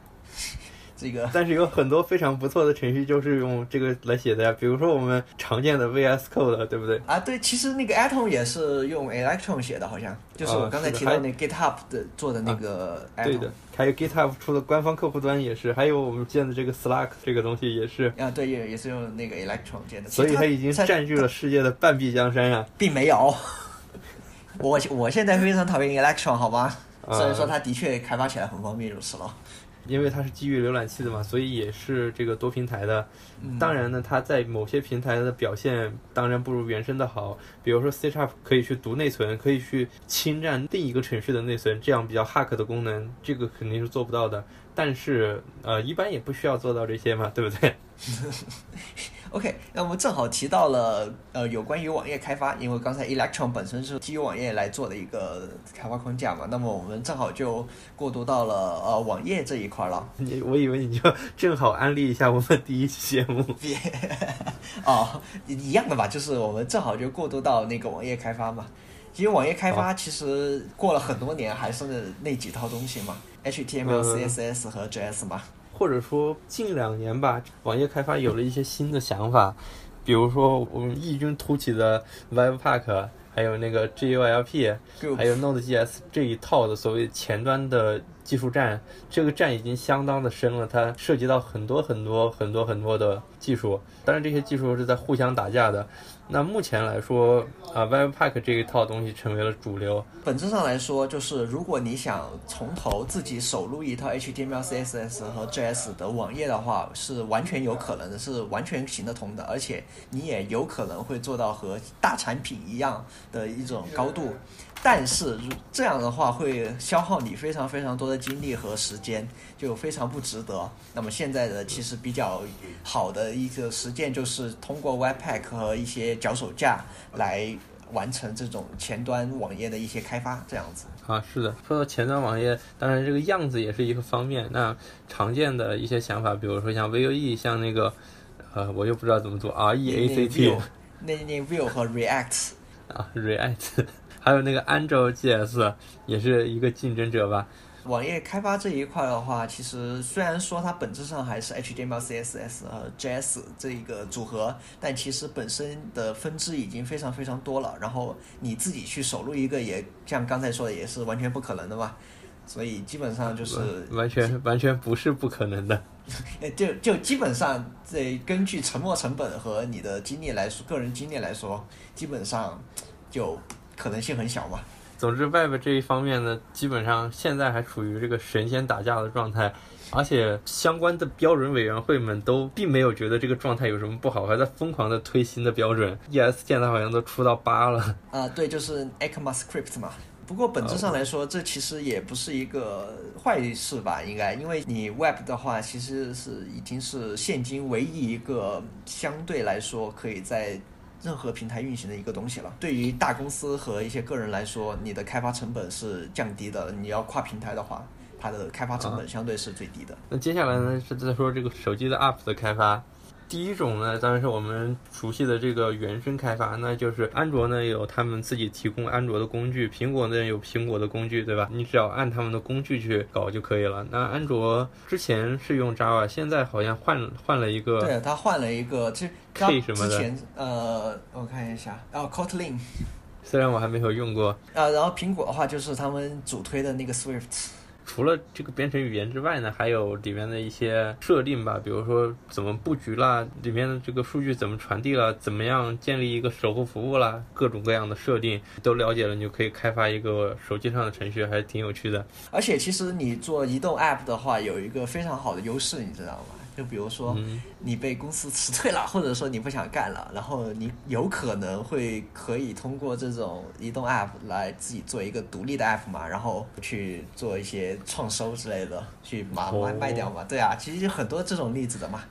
这个，但是有很多非常不错的程序就是用这个来写的呀，比如说我们常见的 VS Code，对不对？啊，对，其实那个 Atom 也是用 Electron 写的，好像就是我刚才提到那 GitHub 的做的那个。对的，还有 GitHub 出的官方客户端也是，还有我们建的这个 Slack 这个东西也是。啊，对，也也是用那个 Electron 建的。所以它已经占据了世界的半壁江山呀。并没有，我我现在非常讨厌 Electron，好吗？虽然说它的确开发起来很方便，就是了。因为它是基于浏览器的嘛，所以也是这个多平台的。当然呢，它在某些平台的表现当然不如原生的好。比如说 C# 可以去读内存，可以去侵占另一个程序的内存，这样比较 hack 的功能，这个肯定是做不到的。但是呃，一般也不需要做到这些嘛，对不对 ？OK，那我们正好提到了呃有关于网页开发，因为刚才 Electron 本身是基于网页来做的一个开发框架嘛，那么我们正好就过渡到了呃网页这一块了。你 我以为你就正好安利一下我们第一期节目。别，哦，一样的吧，就是我们正好就过渡到那个网页开发嘛。其实网页开发其实过了很多年还是那几套东西嘛，HTML、CSS 和 JS 嘛。或者说近两年吧，网页开发有了一些新的想法，比如说我们异军突起的 Webpack，还有那个 GULP，还有 Node.js 这一套的所谓前端的技术栈，这个栈已经相当的深了，它涉及到很多很多很多很多的技术，当然这些技术是在互相打架的。那目前来说，啊，Webpack 这一套东西成为了主流。本质上来说，就是如果你想从头自己手录一套 HTML、CSS 和 JS 的网页的话，是完全有可能的，是完全行得通的，而且你也有可能会做到和大产品一样的一种高度。但是这样的话会消耗你非常非常多的精力和时间，就非常不值得。那么现在的其实比较好的一个实践就是通过 Webpack 和一些脚手架来完成这种前端网页的一些开发，这样子。啊，是的。说到前端网页，当然这个样子也是一个方面。那常见的一些想法，比如说像 Vue，像那个，呃，我又不知道怎么做，R E A C T。那那 Vue 和 React。啊，React。还有那个 Angular.js 也是一个竞争者吧。网页开发这一块的话，其实虽然说它本质上还是 HTML、CSS 和 JS 这一个组合，但其实本身的分支已经非常非常多了。然后你自己去手录一个，也像刚才说的，也是完全不可能的嘛。所以基本上就是完全完全不是不可能的。就就基本上这根据沉没成本和你的经历来说，个人经历来说，基本上就。可能性很小嘛。总之，Web 这一方面呢，基本上现在还处于这个神仙打架的状态，而且相关的标准委员会们都并没有觉得这个状态有什么不好，还在疯狂的推新的标准。ES 现在好像都出到八了。啊，对，就是 ECMAScript 嘛。不过本质上来说，这其实也不是一个坏事吧？应该，因为你 Web 的话，其实是已经是现今唯一一个相对来说可以在。任何平台运行的一个东西了。对于大公司和一些个人来说，你的开发成本是降低的。你要跨平台的话，它的开发成本相对是最低的。那接下来呢，是在说这个手机的 App 的开发。第一种呢，当然是我们熟悉的这个原生开发，那就是安卓呢有他们自己提供安卓的工具，苹果呢有苹果的工具，对吧？你只要按他们的工具去搞就可以了。那安卓之前是用 Java，现在好像换换了一个，对，它换了一个，这 K 什么的，呃，我看一下，然后，Kotlin，虽然我还没有用过，啊，然后苹果的话就是他们主推的那个 Swift。除了这个编程语言之外呢，还有里面的一些设定吧，比如说怎么布局啦，里面的这个数据怎么传递了，怎么样建立一个售后服务啦，各种各样的设定都了解了，你就可以开发一个手机上的程序，还是挺有趣的。而且其实你做移动 App 的话，有一个非常好的优势，你知道吗？就比如说，你被公司辞退了，或者说你不想干了，然后你有可能会可以通过这种移动 App 来自己做一个独立的 App 嘛，然后去做一些创收之类的，去把卖卖掉嘛。对啊，其实很多这种例子的嘛。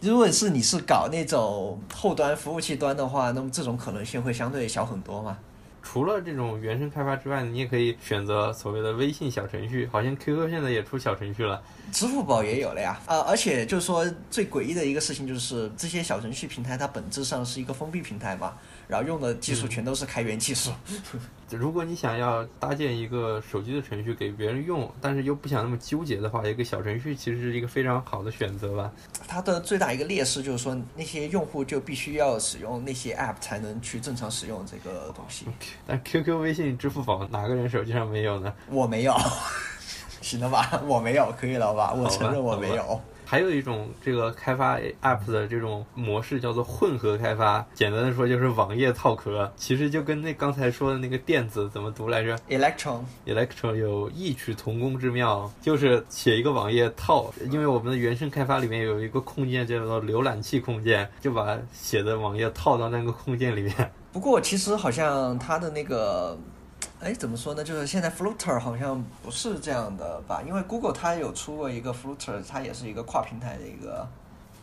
如果是你是搞那种后端服务器端的话，那么这种可能性会相对小很多嘛。除了这种原生开发之外，你也可以选择所谓的微信小程序，好像 QQ 现在也出小程序了，支付宝也有了呀。呃，而且就是说最诡异的一个事情就是，这些小程序平台它本质上是一个封闭平台嘛。然后用的技术全都是开源技术。如果你想要搭建一个手机的程序给别人用，但是又不想那么纠结的话，一个小程序其实是一个非常好的选择吧。它的最大一个劣势就是说，那些用户就必须要使用那些 App 才能去正常使用这个东西。但 QQ、微信、支付宝哪个人手机上没有呢？我没有，行了吧？我没有，可以了吧？我承认我没有。还有一种这个开发 App 的这种模式叫做混合开发，简单的说就是网页套壳，其实就跟那刚才说的那个电子怎么读来着？Electron Electron 有异曲同工之妙，就是写一个网页套，因为我们的原生开发里面有一个空间叫做浏览器空间，就把写的网页套到那个空间里面。不过其实好像它的那个。哎，怎么说呢？就是现在 Flutter 好像不是这样的吧？因为 Google 它有出过一个 Flutter，它也是一个跨平台的一个，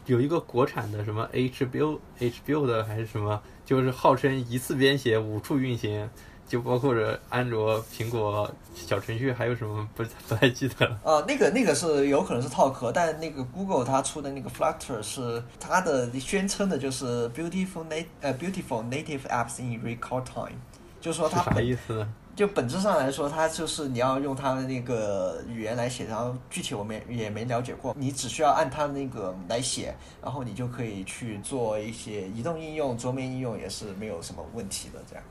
有一个国产的什么 HBO HBO 的还是什么，就是号称一次编写五处运行，就包括着安卓、苹果小程序，还有什么不不太记得了。啊，那个那个是有可能是套壳，但那个 Google 它出的那个 Flutter 是它的宣称的就是 Beautiful Nat 呃 Beautiful Native Apps in Record Time，就是说它啥意思呢？就本质上来说，它就是你要用它的那个语言来写，然后具体我们也没了解过。你只需要按它那个来写，然后你就可以去做一些移动应用、桌面应用，也是没有什么问题的。这样。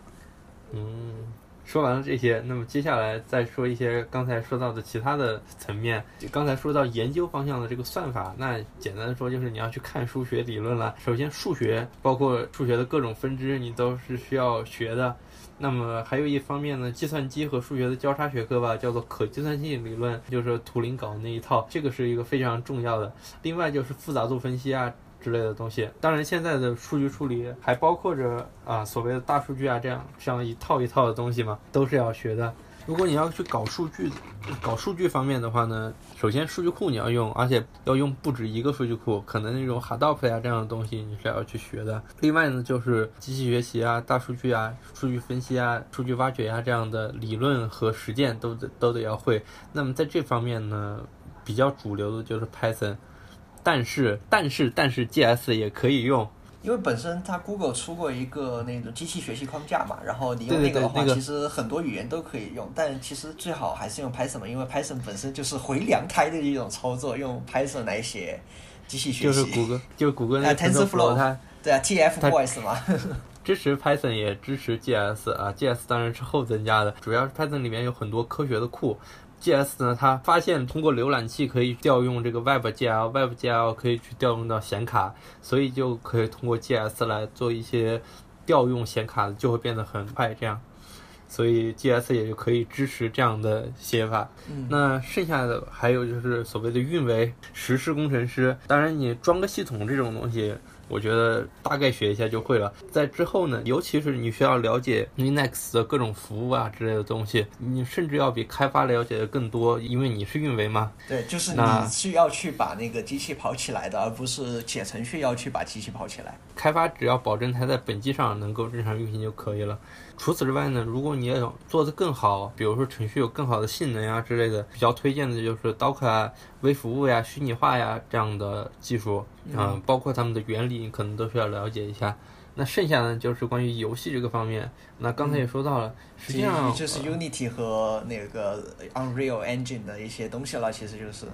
嗯，说完了这些，那么接下来再说一些刚才说到的其他的层面。就刚才说到研究方向的这个算法，那简单的说就是你要去看数学理论了。首先，数学包括数学的各种分支，你都是需要学的。那么还有一方面呢，计算机和数学的交叉学科吧，叫做可计算性理论，就是图灵搞的那一套，这个是一个非常重要的。另外就是复杂度分析啊之类的东西。当然，现在的数据处理还包括着啊所谓的大数据啊这样这样一套一套的东西嘛，都是要学的。如果你要去搞数据，搞数据方面的话呢，首先数据库你要用，而且要用不止一个数据库，可能那种 Hadoop 呀这样的东西你是要去学的。另外呢，就是机器学习啊、大数据啊、数据分析啊、数据挖掘呀这样的理论和实践都得都得要会。那么在这方面呢，比较主流的就是 Python，但是但是但是 GS 也可以用。因为本身它 Google 出过一个那种机器学习框架嘛，然后你用那个的话，其实很多语言都可以用，但其实最好还是用 Python 嘛，因为 Python 本身就是回凉胎的一种操作，用 Python 来写机器学习。就是谷歌，就谷歌那 TensorFlow 它对啊，TF-Boys 嘛。支持 Python 也支持 GS 啊，GS 当然是后增加的，主要是 Python 里面有很多科学的库。G.S 呢？它发现通过浏览器可以调用这个 WebGL，WebGL 可以去调用到显卡，所以就可以通过 G.S 来做一些调用显卡，就会变得很快。这样，所以 G.S 也就可以支持这样的写法。那剩下的还有就是所谓的运维实施工程师，当然你装个系统这种东西。我觉得大概学一下就会了。在之后呢，尤其是你需要了解 Linux 的各种服务啊之类的东西，你甚至要比开发了解的更多，因为你是运维嘛。对，就是你需要去把那个机器跑起来的，而不是写程序要去把机器跑起来。开发只要保证它在本机上能够正常运行就可以了。除此之外呢，如果你要做得更好，比如说程序有更好的性能啊之类的，比较推荐的就是 Docker 啊、微服务呀、虚拟化呀这样的技术，嗯，包括他们的原理，你可能都需要了解一下。那剩下呢，就是关于游戏这个方面。那刚才也说到了，实际上就是 Unity 和那个 Unreal Engine 的一些东西了，其实就是。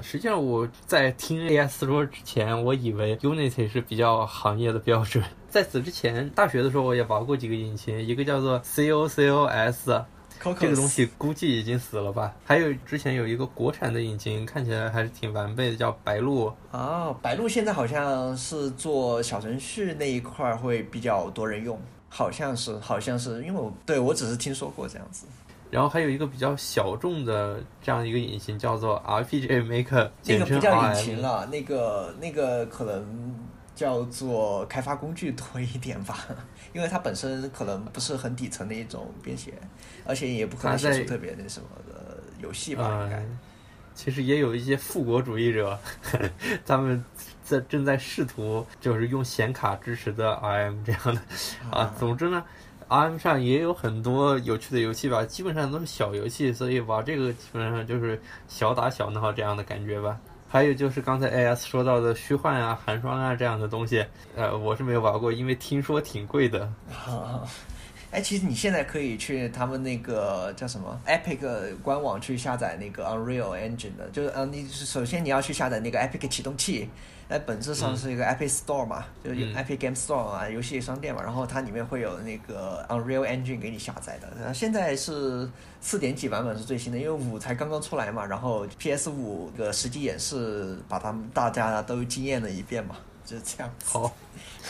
实际上我在听 AS 说之前，我以为 Unity 是比较行业的标准。在此之前，大学的时候我也玩过几个引擎，一个叫做 COCOS，这个东西估计已经死了吧。还有之前有一个国产的引擎，看起来还是挺完备的，叫白鹿。哦，白鹿现在好像是做小程序那一块会比较多人用，好像是，好像是，因为我对我只是听说过这样子。然后还有一个比较小众的这样一个引擎，叫做 RPG Maker，那个不叫引擎了，那个那个可能叫做开发工具多一点吧，因为它本身可能不是很底层的一种编写，而且也不可能写出特别那什么的游戏吧。应该。其实也有一些复国主义者，他们在正在试图就是用显卡支持的 RM 这样的啊。总之呢。RM 上也有很多有趣的游戏吧，基本上都是小游戏，所以玩这个基本上就是小打小闹这样的感觉吧。还有就是刚才 AS 说到的虚幻啊、寒霜啊这样的东西，呃，我是没有玩过，因为听说挺贵的。哎，其实你现在可以去他们那个叫什么 Epic 官网去下载那个 Unreal Engine 的，就是呃，你首先你要去下载那个 Epic 启动器，那本质上是一个 Epic Store 嘛，就是 Epic Game Store 啊，游戏商店嘛，然后它里面会有那个 Unreal Engine 给你下载的。然后现在是四点几版本是最新的，因为五才刚刚出来嘛，然后 PS 五的实际演示把他们大家都惊艳了一遍嘛，就是这样。好。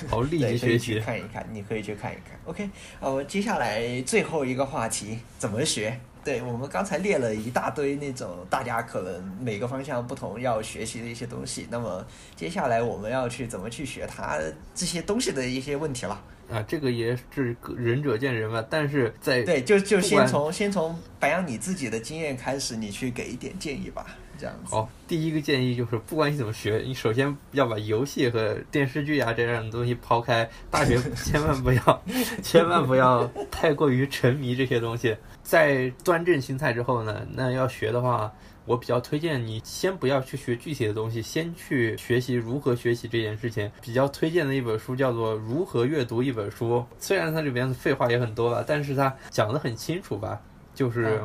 好，立即学习看一看，你可以去看一看。OK，呃，接下来最后一个话题，怎么学？对我们刚才列了一大堆那种大家可能每个方向不同要学习的一些东西，那么接下来我们要去怎么去学它这些东西的一些问题了。啊，这个也是仁者见仁吧，但是在对，就就先从先从白羊你自己的经验开始，你去给一点建议吧。这样好，第一个建议就是，不管你怎么学，你首先要把游戏和电视剧啊这样的东西抛开。大学 千万不要，千万不要太过于沉迷这些东西。在端正心态之后呢，那要学的话，我比较推荐你先不要去学具体的东西，先去学习如何学习这件事情。比较推荐的一本书叫做《如何阅读一本书》，虽然它里边废话也很多吧，但是它讲得很清楚吧，就是。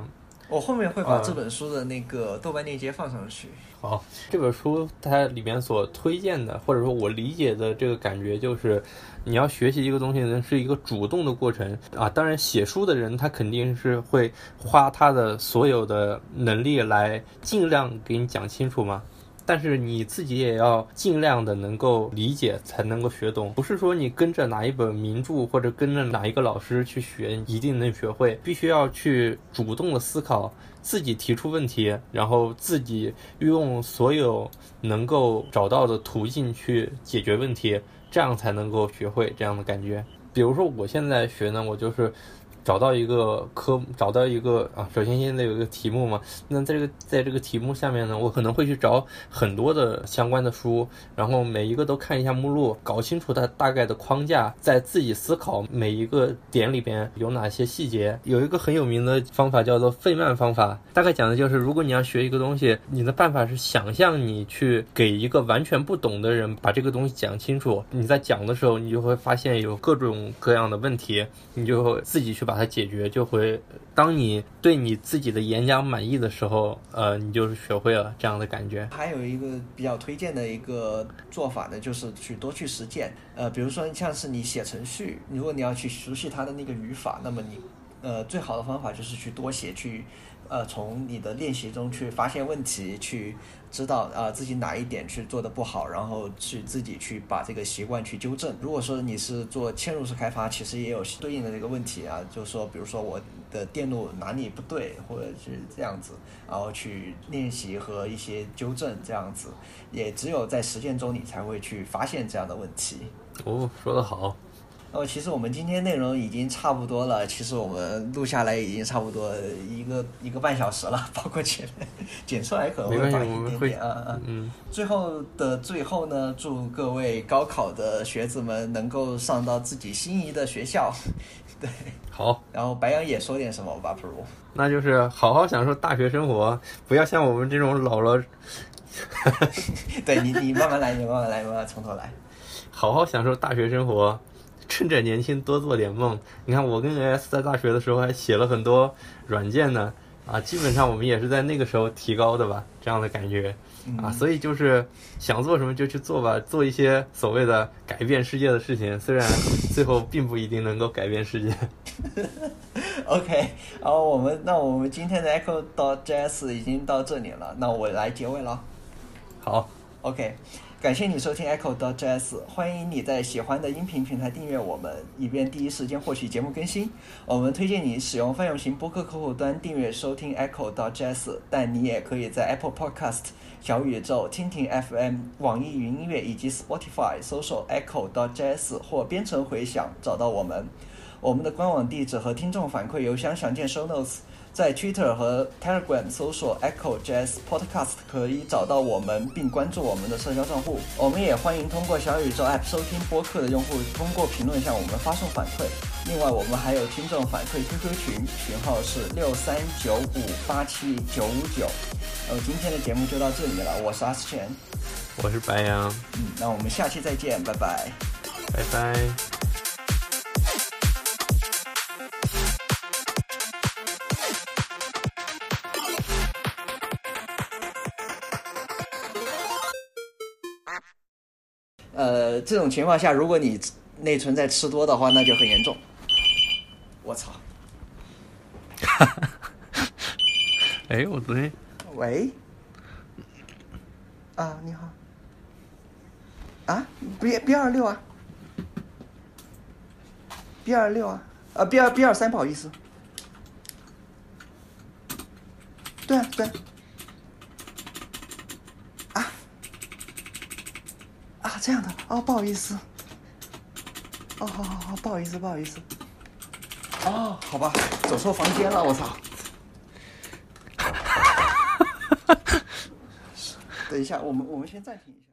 我后面会把这本书的那个豆瓣链接放上去。好，这本书它里面所推荐的，或者说我理解的这个感觉，就是你要学习一个东西呢，是一个主动的过程啊。当然，写书的人他肯定是会花他的所有的能力来尽量给你讲清楚嘛。但是你自己也要尽量的能够理解，才能够学懂。不是说你跟着哪一本名著或者跟着哪一个老师去学，一定能学会。必须要去主动的思考，自己提出问题，然后自己用所有能够找到的途径去解决问题，这样才能够学会这样的感觉。比如说我现在学呢，我就是。找到一个科，找到一个啊，首先现在有一个题目嘛，那在这个在这个题目下面呢，我可能会去找很多的相关的书，然后每一个都看一下目录，搞清楚它大概的框架，再自己思考每一个点里边有哪些细节。有一个很有名的方法叫做费曼方法，大概讲的就是，如果你要学一个东西，你的办法是想象你去给一个完全不懂的人把这个东西讲清楚，你在讲的时候，你就会发现有各种各样的问题，你就自己去把。它解决就会，当你对你自己的演讲满意的时候，呃，你就是学会了这样的感觉。还有一个比较推荐的一个做法呢，就是去多去实践。呃，比如说像是你写程序，如果你要去熟悉它的那个语法，那么你，呃，最好的方法就是去多写，去，呃，从你的练习中去发现问题，去。知道啊自己哪一点去做的不好，然后去自己去把这个习惯去纠正。如果说你是做嵌入式开发，其实也有对应的这个问题啊，就是说，比如说我的电路哪里不对，或者是这样子，然后去练习和一些纠正，这样子，也只有在实践中你才会去发现这样的问题。哦，说得好。哦，其实我们今天内容已经差不多了。其实我们录下来已经差不多一个一个半小时了，包括剪剪出来可能会短一点点啊。嗯。最后的最后呢，祝各位高考的学子们能够上到自己心仪的学校。对。好。然后白羊也说点什么吧，不如。那就是好好享受大学生活，不要像我们这种老了。对你，你慢慢来，你慢慢来，慢慢从头来。好好享受大学生活。趁着年轻多做点梦，你看我跟 AS 在大学的时候还写了很多软件呢，啊，基本上我们也是在那个时候提高的吧，这样的感觉，啊，所以就是想做什么就去做吧，做一些所谓的改变世界的事情，虽然最后并不一定能够改变世界。OK，然后我们那我们今天的 Echo 到 JS 已经到这里了，那我来结尾了。好，OK。感谢你收听 Echo. dot. js，欢迎你在喜欢的音频平台订阅我们，以便第一时间获取节目更新。我们推荐你使用泛用型播客客户端订阅收听 Echo. dot. js，但你也可以在 Apple Podcast、小宇宙、蜻蜓 FM、网易云音乐以及 Spotify 搜索 Echo. dot. js 或编程回响找到我们。我们的官网地址和听众反馈邮箱详见 Show Notes。在 Twitter 和 Telegram 搜索 Echo Jazz Podcast 可以找到我们，并关注我们的社交账户。我们也欢迎通过小宇宙 App 收听播客的用户通过评论向我们发送反馈。另外，我们还有听众反馈 QQ 群，群号是六三九五八七九五九。呃，今天的节目就到这里了，我是阿斯全，我是白羊，嗯，那我们下期再见，拜拜，拜拜。呃，这种情况下，如果你内存在吃多的话，那就很严重。我操！哎，我昨天喂，啊，你好，啊，B B 二六啊，B 二六啊，啊 B 二 B 二三，不好意思，对啊对啊，啊啊这样的哦，不好意思，哦好好好，不好意思不好意思，哦好吧，走错房间了，我操。等一下，我们我们先暂停一下。